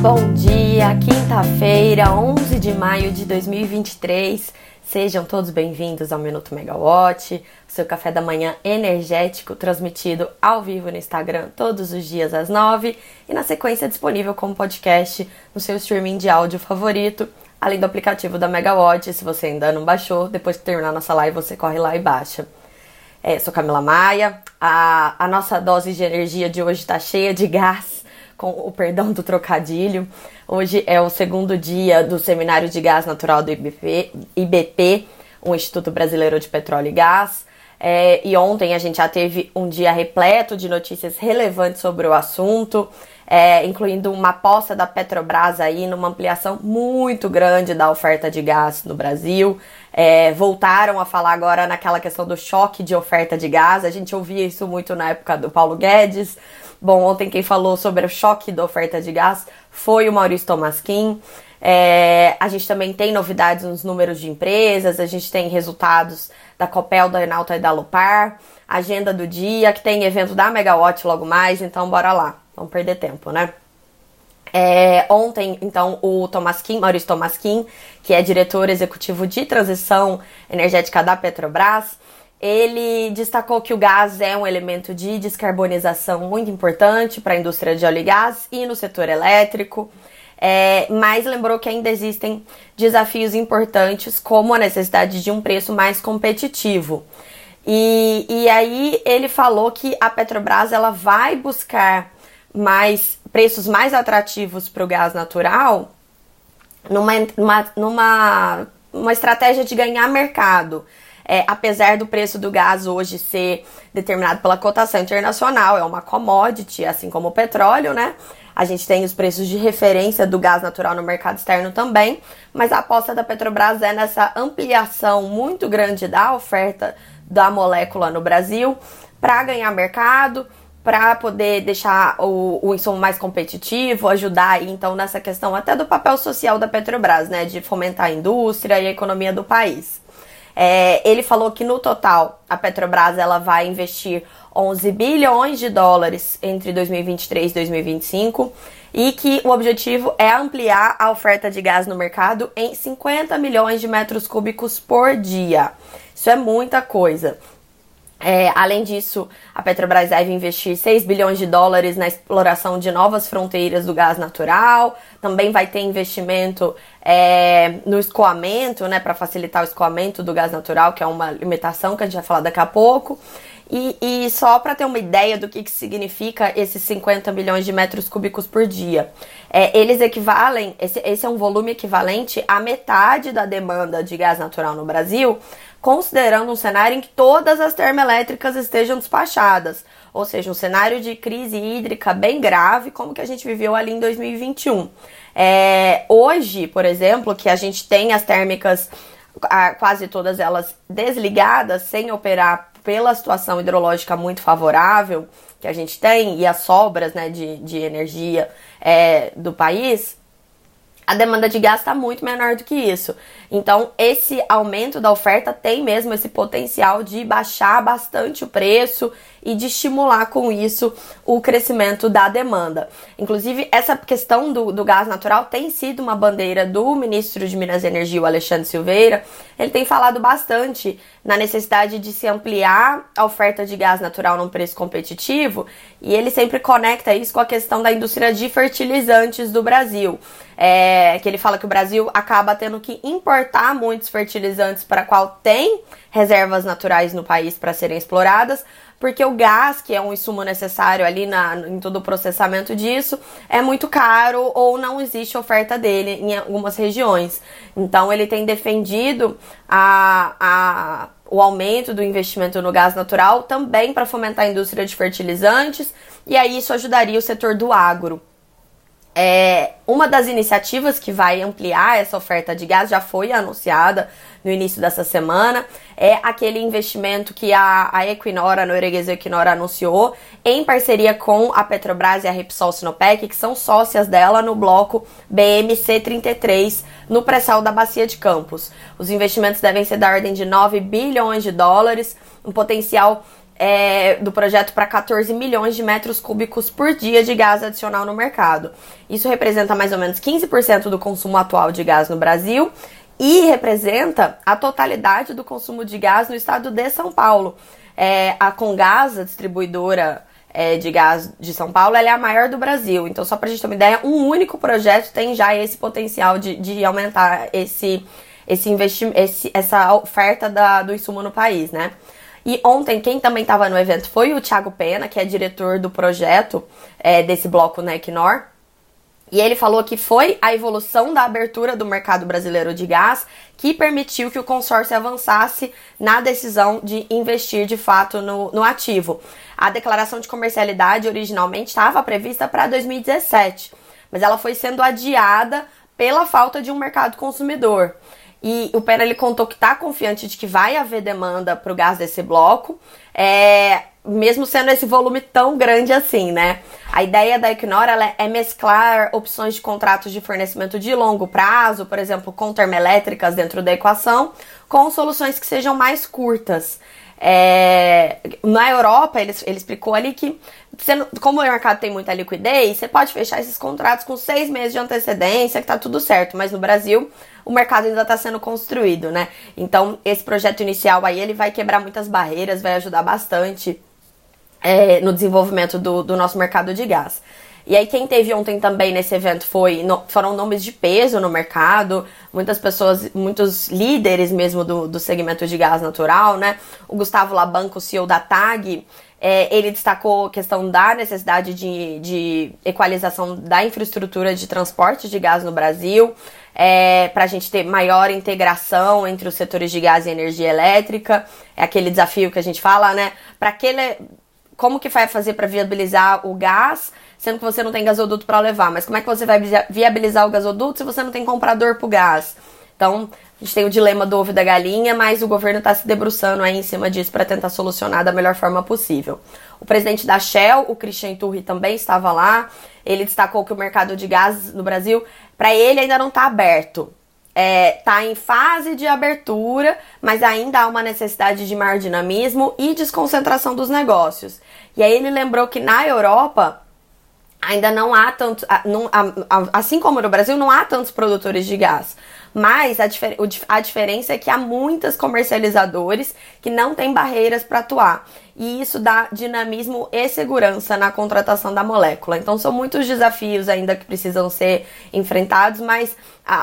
Bom dia, quinta-feira, 11 de maio de 2023. Sejam todos bem-vindos ao Minuto Megawatt, seu café da manhã energético transmitido ao vivo no Instagram todos os dias às 9 e na sequência disponível como podcast no seu streaming de áudio favorito, além do aplicativo da Megawatt. Se você ainda não baixou, depois que terminar nossa live, você corre lá e baixa. É, sou Camila Maia, a, a nossa dose de energia de hoje está cheia de gás com o perdão do trocadilho. Hoje é o segundo dia do Seminário de Gás Natural do IBP, IBP o Instituto Brasileiro de Petróleo e Gás. É, e ontem a gente já teve um dia repleto de notícias relevantes sobre o assunto, é, incluindo uma aposta da Petrobras aí numa ampliação muito grande da oferta de gás no Brasil. É, voltaram a falar agora naquela questão do choque de oferta de gás. A gente ouvia isso muito na época do Paulo Guedes. Bom, ontem quem falou sobre o choque da oferta de gás foi o Maurício Tomasquim. É, a gente também tem novidades nos números de empresas, a gente tem resultados da Copel, da Enalta e da Lupar, agenda do dia, que tem evento da Megawatt logo mais, então bora lá, vamos perder tempo, né? É, ontem, então, o Tomasquim, Maurício Tomasquim, que é diretor executivo de transição energética da Petrobras, ele destacou que o gás é um elemento de descarbonização muito importante para a indústria de óleo e gás e no setor elétrico, é, mas lembrou que ainda existem desafios importantes, como a necessidade de um preço mais competitivo. E, e aí ele falou que a Petrobras ela vai buscar mais preços mais atrativos para o gás natural numa, numa, numa uma estratégia de ganhar mercado é, apesar do preço do gás hoje ser determinado pela cotação internacional, é uma commodity, assim como o petróleo, né? A gente tem os preços de referência do gás natural no mercado externo também, mas a aposta da Petrobras é nessa ampliação muito grande da oferta da molécula no Brasil para ganhar mercado, para poder deixar o, o insumo mais competitivo, ajudar aí, então nessa questão até do papel social da Petrobras, né, de fomentar a indústria e a economia do país. É, ele falou que no total a Petrobras ela vai investir 11 bilhões de dólares entre 2023 e 2025 e que o objetivo é ampliar a oferta de gás no mercado em 50 milhões de metros cúbicos por dia. Isso é muita coisa. É, além disso, a Petrobras deve investir 6 bilhões de dólares na exploração de novas fronteiras do gás natural. Também vai ter investimento é, no escoamento, né, para facilitar o escoamento do gás natural, que é uma limitação que a gente vai falar daqui a pouco. E, e só para ter uma ideia do que, que significa esses 50 milhões de metros cúbicos por dia, é, eles equivalem, esse, esse é um volume equivalente à metade da demanda de gás natural no Brasil, considerando um cenário em que todas as termoelétricas estejam despachadas, ou seja, um cenário de crise hídrica bem grave, como que a gente viveu ali em 2021. É, hoje, por exemplo, que a gente tem as térmicas, quase todas elas desligadas, sem operar pela situação hidrológica muito favorável que a gente tem e as sobras né, de, de energia é, do país, a demanda de gás está muito menor do que isso. Então, esse aumento da oferta tem mesmo esse potencial de baixar bastante o preço e de estimular com isso o crescimento da demanda. Inclusive, essa questão do, do gás natural tem sido uma bandeira do ministro de Minas e Energia, o Alexandre Silveira. Ele tem falado bastante na necessidade de se ampliar a oferta de gás natural num preço competitivo e ele sempre conecta isso com a questão da indústria de fertilizantes do Brasil. É, que ele fala que o Brasil acaba tendo que importar muitos fertilizantes para qual tem reservas naturais no país para serem exploradas, porque o gás, que é um insumo necessário ali na, em todo o processamento disso, é muito caro ou não existe oferta dele em algumas regiões. Então ele tem defendido a, a, o aumento do investimento no gás natural também para fomentar a indústria de fertilizantes, e aí isso ajudaria o setor do agro. É, uma das iniciativas que vai ampliar essa oferta de gás já foi anunciada no início dessa semana. É aquele investimento que a, a Equinor, a norueguesa Equinor, anunciou em parceria com a Petrobras e a Repsol Sinopec, que são sócias dela no bloco BMC33, no pré-sal da Bacia de Campos. Os investimentos devem ser da ordem de 9 bilhões de dólares, um potencial é, do projeto para 14 milhões de metros cúbicos por dia de gás adicional no mercado. Isso representa mais ou menos 15% do consumo atual de gás no Brasil e representa a totalidade do consumo de gás no estado de São Paulo. É, a Congás, a distribuidora é, de gás de São Paulo, ela é a maior do Brasil. Então, só para a gente ter uma ideia, um único projeto tem já esse potencial de, de aumentar esse, esse esse, essa oferta da, do insumo no país, né? E ontem, quem também estava no evento foi o Thiago Pena, que é diretor do projeto é, desse bloco na Equinor. E ele falou que foi a evolução da abertura do mercado brasileiro de gás que permitiu que o consórcio avançasse na decisão de investir de fato no, no ativo. A declaração de comercialidade originalmente estava prevista para 2017, mas ela foi sendo adiada pela falta de um mercado consumidor. E o Pena ele contou que está confiante de que vai haver demanda para o gás desse bloco. É, mesmo sendo esse volume tão grande assim, né? A ideia da Equinor é mesclar opções de contratos de fornecimento de longo prazo, por exemplo, com termoelétricas dentro da equação, com soluções que sejam mais curtas. É, na Europa, ele, ele explicou ali que, você, como o mercado tem muita liquidez, você pode fechar esses contratos com seis meses de antecedência, que tá tudo certo. Mas no Brasil, o mercado ainda está sendo construído, né? Então, esse projeto inicial aí, ele vai quebrar muitas barreiras, vai ajudar bastante é, no desenvolvimento do, do nosso mercado de gás. E aí quem teve ontem também nesse evento foi no, foram nomes de peso no mercado, muitas pessoas, muitos líderes mesmo do, do segmento de gás natural, né? O Gustavo Labanco, CEO da TAG, é, ele destacou a questão da necessidade de, de equalização da infraestrutura de transporte de gás no Brasil, é, para a gente ter maior integração entre os setores de gás e energia elétrica. É aquele desafio que a gente fala, né? Para aquele como que vai fazer para viabilizar o gás, sendo que você não tem gasoduto para levar? Mas como é que você vai viabilizar o gasoduto se você não tem comprador para o gás? Então, a gente tem o dilema do ovo e da galinha, mas o governo está se debruçando aí em cima disso para tentar solucionar da melhor forma possível. O presidente da Shell, o Christian Turri, também estava lá. Ele destacou que o mercado de gás no Brasil, para ele, ainda não está aberto está é, tá em fase de abertura, mas ainda há uma necessidade de maior dinamismo e desconcentração dos negócios. E aí ele lembrou que na Europa ainda não há tanto, assim como no Brasil, não há tantos produtores de gás. Mas a, difer a diferença é que há muitos comercializadores que não têm barreiras para atuar. E isso dá dinamismo e segurança na contratação da molécula. Então são muitos desafios ainda que precisam ser enfrentados, mas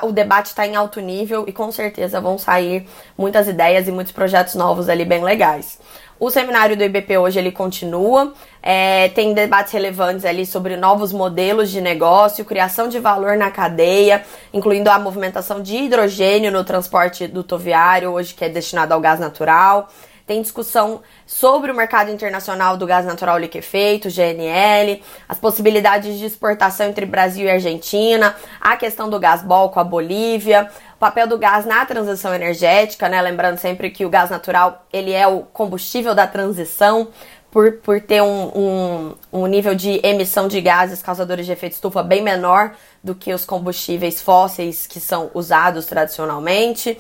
o debate está em alto nível e com certeza vão sair muitas ideias e muitos projetos novos ali bem legais. O seminário do IBP hoje ele continua, é, tem debates relevantes ali sobre novos modelos de negócio, criação de valor na cadeia, incluindo a movimentação de hidrogênio no transporte dutoviário, hoje que é destinado ao gás natural. Tem discussão sobre o mercado internacional do gás natural liquefeito, GNL, as possibilidades de exportação entre Brasil e Argentina, a questão do gás bol com a Bolívia, o papel do gás na transição energética, né? Lembrando sempre que o gás natural ele é o combustível da transição. Por, por ter um, um, um nível de emissão de gases causadores de efeito estufa bem menor do que os combustíveis fósseis que são usados tradicionalmente.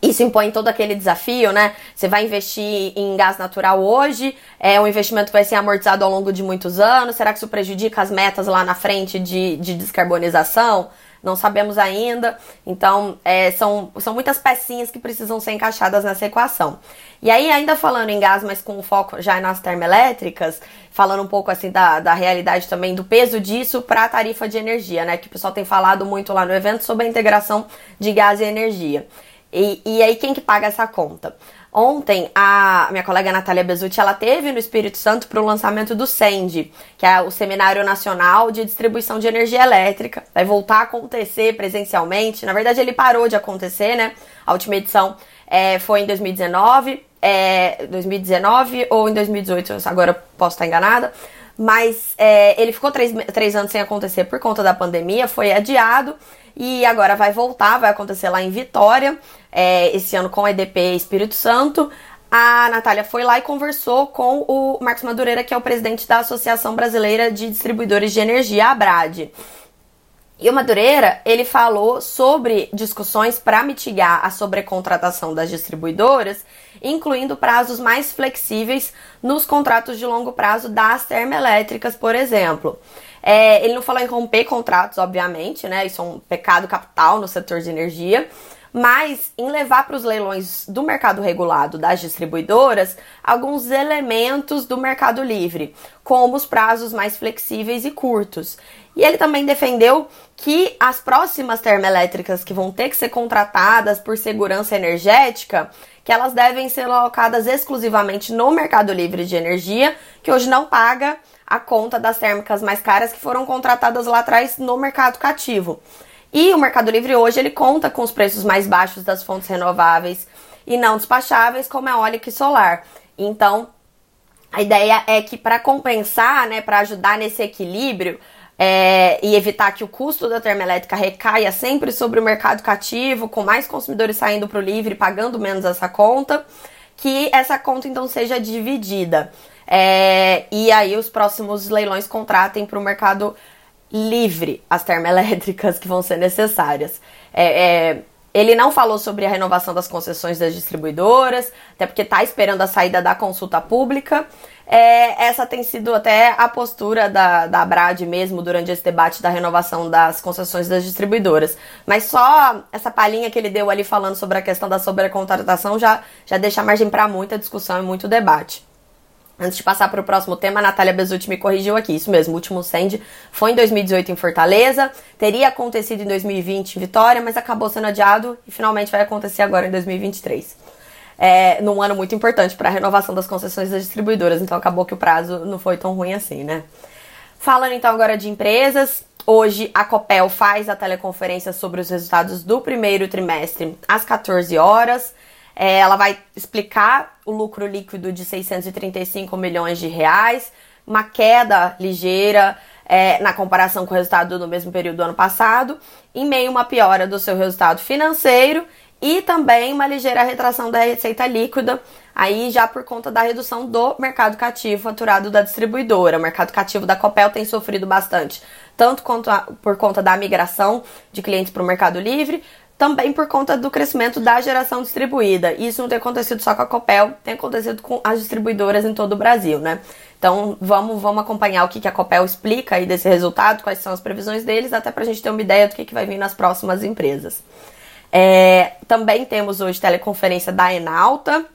Isso impõe todo aquele desafio, né? Você vai investir em gás natural hoje, é um investimento que vai ser amortizado ao longo de muitos anos. Será que isso prejudica as metas lá na frente de, de descarbonização? Não sabemos ainda. Então, é, são, são muitas pecinhas que precisam ser encaixadas nessa equação. E aí, ainda falando em gás, mas com foco já nas termoelétricas, falando um pouco assim da, da realidade também do peso disso para a tarifa de energia, né? Que o pessoal tem falado muito lá no evento sobre a integração de gás e energia. E, e aí, quem que paga essa conta? Ontem, a minha colega Natália Bezutti, ela teve no Espírito Santo para o lançamento do SEND, que é o Seminário Nacional de Distribuição de Energia Elétrica. Vai voltar a acontecer presencialmente. Na verdade, ele parou de acontecer, né? A última edição é, foi em 2019, é, 2019 ou em 2018, agora posso estar enganada. Mas é, ele ficou três, três anos sem acontecer por conta da pandemia, foi adiado e agora vai voltar, vai acontecer lá em Vitória, é, esse ano com EDP Espírito Santo. A Natália foi lá e conversou com o Marcos Madureira, que é o presidente da Associação Brasileira de Distribuidores de Energia, a ABRAD. E o Madureira, ele falou sobre discussões para mitigar a sobrecontratação das distribuidoras, incluindo prazos mais flexíveis nos contratos de longo prazo das termoelétricas, por exemplo. É, ele não falou em romper contratos, obviamente, né? Isso é um pecado capital no setor de energia mas em levar para os leilões do mercado regulado das distribuidoras alguns elementos do mercado livre, como os prazos mais flexíveis e curtos. E ele também defendeu que as próximas termoelétricas que vão ter que ser contratadas por segurança energética, que elas devem ser alocadas exclusivamente no mercado livre de energia, que hoje não paga a conta das térmicas mais caras que foram contratadas lá atrás no mercado cativo. E o Mercado Livre hoje ele conta com os preços mais baixos das fontes renováveis e não despacháveis, como é eólica e solar. Então, a ideia é que para compensar, né, para ajudar nesse equilíbrio é, e evitar que o custo da termoelétrica recaia sempre sobre o mercado cativo, com mais consumidores saindo para o livre, pagando menos essa conta, que essa conta então seja dividida. É, e aí os próximos leilões contratem para o mercado livre as termoelétricas que vão ser necessárias. É, é, ele não falou sobre a renovação das concessões das distribuidoras, até porque está esperando a saída da consulta pública. É, essa tem sido até a postura da, da Brad mesmo durante esse debate da renovação das concessões das distribuidoras. Mas só essa palhinha que ele deu ali falando sobre a questão da sobrecontratação já, já deixa margem para muita discussão e muito debate. Antes de passar para o próximo tema, a Natália Bezutti me corrigiu aqui. Isso mesmo, o último SEND foi em 2018 em Fortaleza, teria acontecido em 2020 em Vitória, mas acabou sendo adiado e finalmente vai acontecer agora em 2023. É, num ano muito importante para a renovação das concessões das distribuidoras, então acabou que o prazo não foi tão ruim assim, né? Falando então agora de empresas, hoje a Copel faz a teleconferência sobre os resultados do primeiro trimestre às 14 horas. É, ela vai explicar o lucro líquido de 635 milhões de reais, uma queda ligeira é, na comparação com o resultado do mesmo período do ano passado, em meio a uma piora do seu resultado financeiro e também uma ligeira retração da receita líquida, aí já por conta da redução do mercado cativo faturado da distribuidora. O mercado cativo da Copel tem sofrido bastante, tanto a, por conta da migração de clientes para o Mercado Livre, também por conta do crescimento da geração distribuída. Isso não tem acontecido só com a Copel, tem acontecido com as distribuidoras em todo o Brasil, né? Então vamos, vamos acompanhar o que, que a Copel explica aí desse resultado, quais são as previsões deles, até para a gente ter uma ideia do que, que vai vir nas próximas empresas. É, também temos hoje teleconferência da Enalta.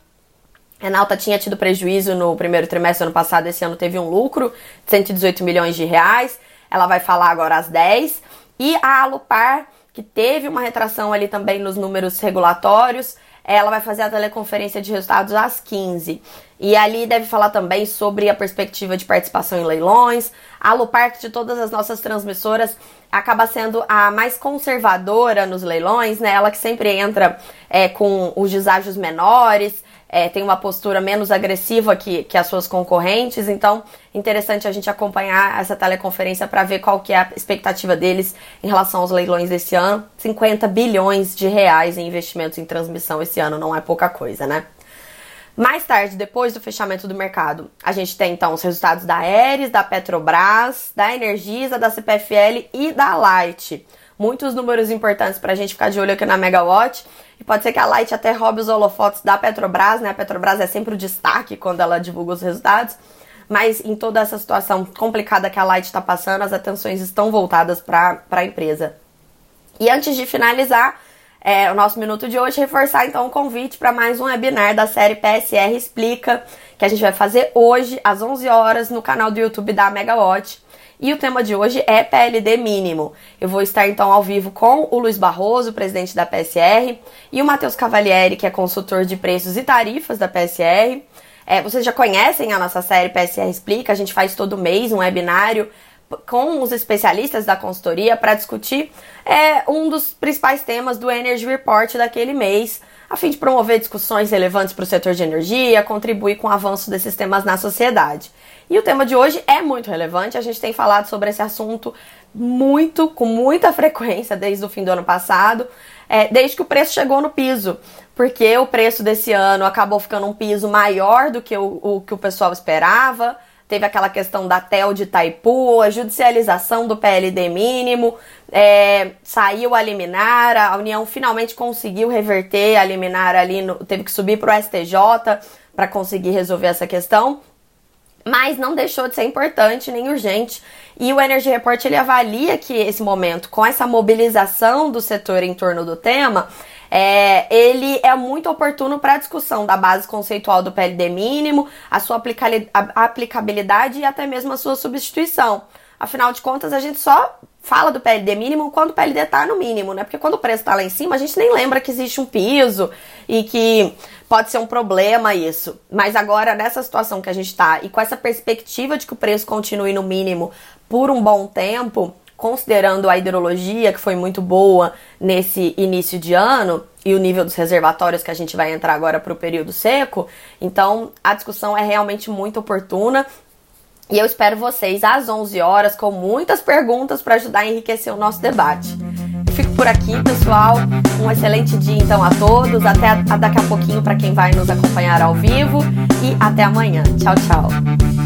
A Enalta tinha tido prejuízo no primeiro trimestre do ano passado, esse ano teve um lucro de 118 milhões de reais. Ela vai falar agora às 10. E a Alupar que teve uma retração ali também nos números regulatórios. Ela vai fazer a teleconferência de resultados às 15. E ali deve falar também sobre a perspectiva de participação em leilões. A Lupark de todas as nossas transmissoras acaba sendo a mais conservadora nos leilões, né? Ela que sempre entra é, com os deságios menores, é, tem uma postura menos agressiva que, que as suas concorrentes, então interessante a gente acompanhar essa teleconferência para ver qual que é a expectativa deles em relação aos leilões desse ano. 50 bilhões de reais em investimentos em transmissão esse ano não é pouca coisa, né? Mais tarde, depois do fechamento do mercado, a gente tem então os resultados da Aeres, da Petrobras, da Energisa, da CPFL e da Light muitos números importantes para a gente ficar de olho aqui na Megawatt. E pode ser que a Light até roube os holofotes da Petrobras, né? A Petrobras é sempre o destaque quando ela divulga os resultados. Mas em toda essa situação complicada que a Light está passando, as atenções estão voltadas para a empresa. E antes de finalizar é, o nosso minuto de hoje, reforçar então o convite para mais um webinar da série PSR Explica, que a gente vai fazer hoje às 11 horas no canal do YouTube da Megawatt. E o tema de hoje é PLD mínimo. Eu vou estar então ao vivo com o Luiz Barroso, presidente da PSR, e o Matheus Cavalieri, que é consultor de preços e tarifas da PSR. É, vocês já conhecem a nossa série PSR Explica, a gente faz todo mês um webinário com os especialistas da consultoria para discutir é, um dos principais temas do Energy Report daquele mês, a fim de promover discussões relevantes para o setor de energia, contribuir com o avanço desses temas na sociedade. E o tema de hoje é muito relevante, a gente tem falado sobre esse assunto muito, com muita frequência desde o fim do ano passado, é, desde que o preço chegou no piso, porque o preço desse ano acabou ficando um piso maior do que o, o que o pessoal esperava, teve aquela questão da TEL de Taipu, a judicialização do PLD mínimo, é, saiu a liminar, a União finalmente conseguiu reverter a liminar ali, no, teve que subir para o STJ para conseguir resolver essa questão mas não deixou de ser importante nem urgente. E o Energy Report ele avalia que esse momento, com essa mobilização do setor em torno do tema, é, ele é muito oportuno para a discussão da base conceitual do PLD mínimo, a sua aplicabilidade e até mesmo a sua substituição. Afinal de contas, a gente só fala do PLD mínimo quando o PLD está no mínimo, né? Porque quando o preço está lá em cima, a gente nem lembra que existe um piso e que pode ser um problema isso. Mas agora, nessa situação que a gente está e com essa perspectiva de que o preço continue no mínimo por um bom tempo, considerando a hidrologia que foi muito boa nesse início de ano e o nível dos reservatórios que a gente vai entrar agora para o período seco, então a discussão é realmente muito oportuna. E eu espero vocês às 11 horas com muitas perguntas para ajudar a enriquecer o nosso debate. Eu fico por aqui, pessoal. Um excelente dia então a todos. Até a, a daqui a pouquinho para quem vai nos acompanhar ao vivo e até amanhã. Tchau, tchau.